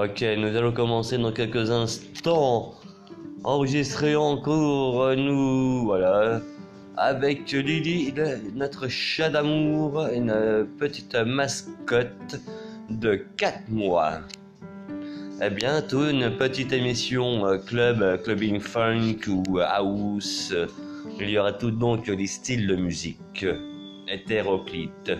Ok, nous allons commencer dans quelques instants. Enregistrer encore, euh, nous, voilà, avec Lily, notre chat d'amour, une petite mascotte de 4 mois. Eh Et bientôt une petite émission euh, club, euh, clubbing funk ou house. Il y aura tout donc les styles de musique hétéroclites.